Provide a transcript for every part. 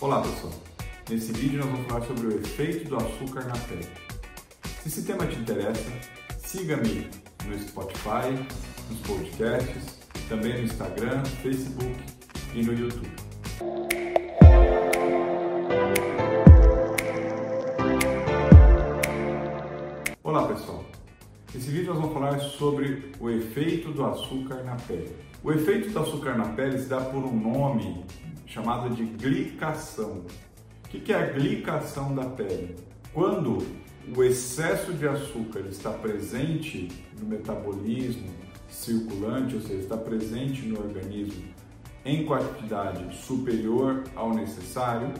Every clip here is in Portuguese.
Olá pessoal, nesse vídeo nós vamos falar sobre o efeito do açúcar na pele. Se esse tema te interessa, siga-me no Spotify, nos podcasts, também no Instagram, Facebook e no YouTube. Olá pessoal, nesse vídeo nós vamos falar sobre o efeito do açúcar na pele. O efeito do açúcar na pele se dá por um nome chamado de glicação. O que é a glicação da pele? Quando o excesso de açúcar está presente no metabolismo circulante, ou seja, está presente no organismo em quantidade superior ao necessário,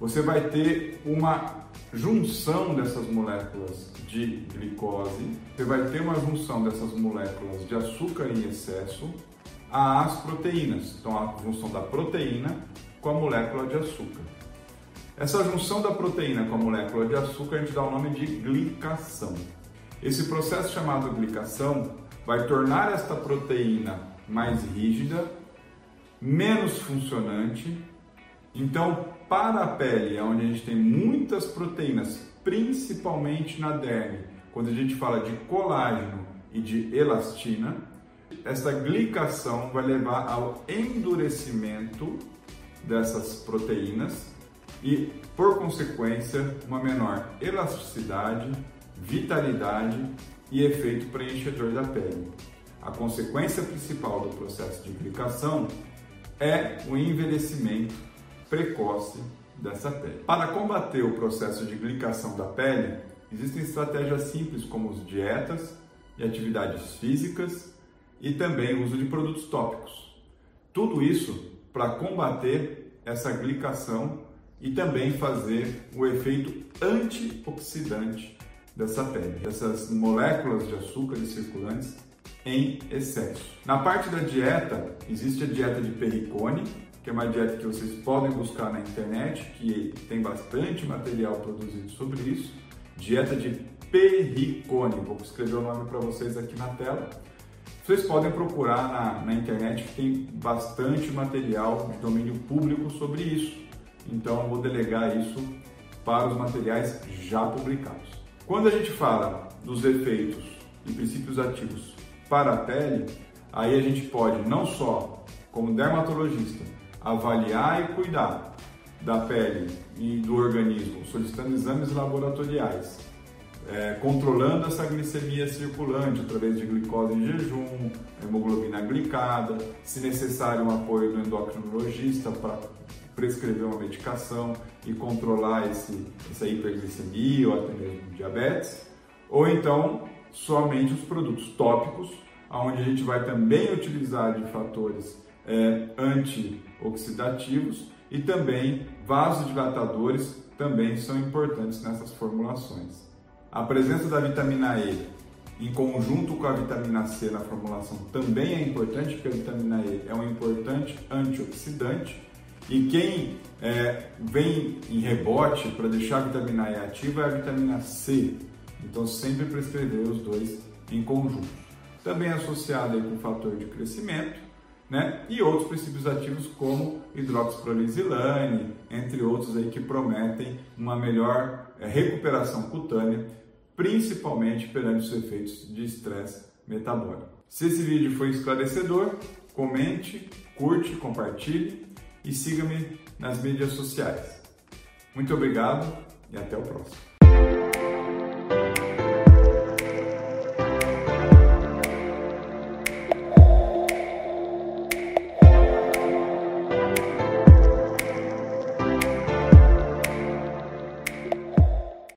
você vai ter uma junção dessas moléculas de glicose, você vai ter uma junção dessas moléculas de açúcar em excesso às proteínas. Então, a junção da proteína com a molécula de açúcar. Essa junção da proteína com a molécula de açúcar a gente dá o nome de glicação. Esse processo chamado glicação vai tornar esta proteína mais rígida, menos funcionante. Então, para a pele, onde a gente tem muitas proteínas, principalmente na derme, quando a gente fala de colágeno e de elastina, essa glicação vai levar ao endurecimento dessas proteínas e, por consequência, uma menor elasticidade, vitalidade e efeito preenchedor da pele. A consequência principal do processo de glicação é o envelhecimento precoce dessa pele. Para combater o processo de glicação da pele, existem estratégias simples como as dietas e atividades físicas e também o uso de produtos tópicos. Tudo isso para combater essa glicação e também fazer o efeito antioxidante dessa pele, dessas moléculas de açúcares circulantes em excesso. Na parte da dieta, existe a dieta de Perricone, que é uma dieta que vocês podem buscar na internet, que tem bastante material produzido sobre isso. Dieta de Perricone, vou escrever o nome para vocês aqui na tela. Vocês podem procurar na, na internet que tem bastante material de domínio público sobre isso. Então, vou delegar isso para os materiais já publicados. Quando a gente fala dos efeitos e princípios ativos para a pele, aí a gente pode não só, como dermatologista, avaliar e cuidar da pele e do organismo, solicitando exames laboratoriais, é, controlando essa glicemia circulante através de glicose em jejum, hemoglobina glicada, se necessário um apoio do endocrinologista para prescrever uma medicação e controlar esse, essa hiperglicemia ou até mesmo diabetes, ou então somente os produtos tópicos, onde a gente vai também utilizar de fatores é, antioxidativos e também vasodilatadores também são importantes nessas formulações. A presença da vitamina E em conjunto com a vitamina C na formulação também é importante, porque a vitamina E é um importante antioxidante e quem é, vem em rebote para deixar a vitamina E ativa é a vitamina C. Então sempre prescrever os dois em conjunto. Também associado aí com o fator de crescimento, né? E outros princípios ativos como hidroxiprolisilane, entre outros aí que prometem uma melhor é, recuperação cutânea, principalmente perante os efeitos de estresse metabólico. Se esse vídeo foi esclarecedor, comente, curte, compartilhe e siga-me nas mídias sociais. Muito obrigado e até o próximo.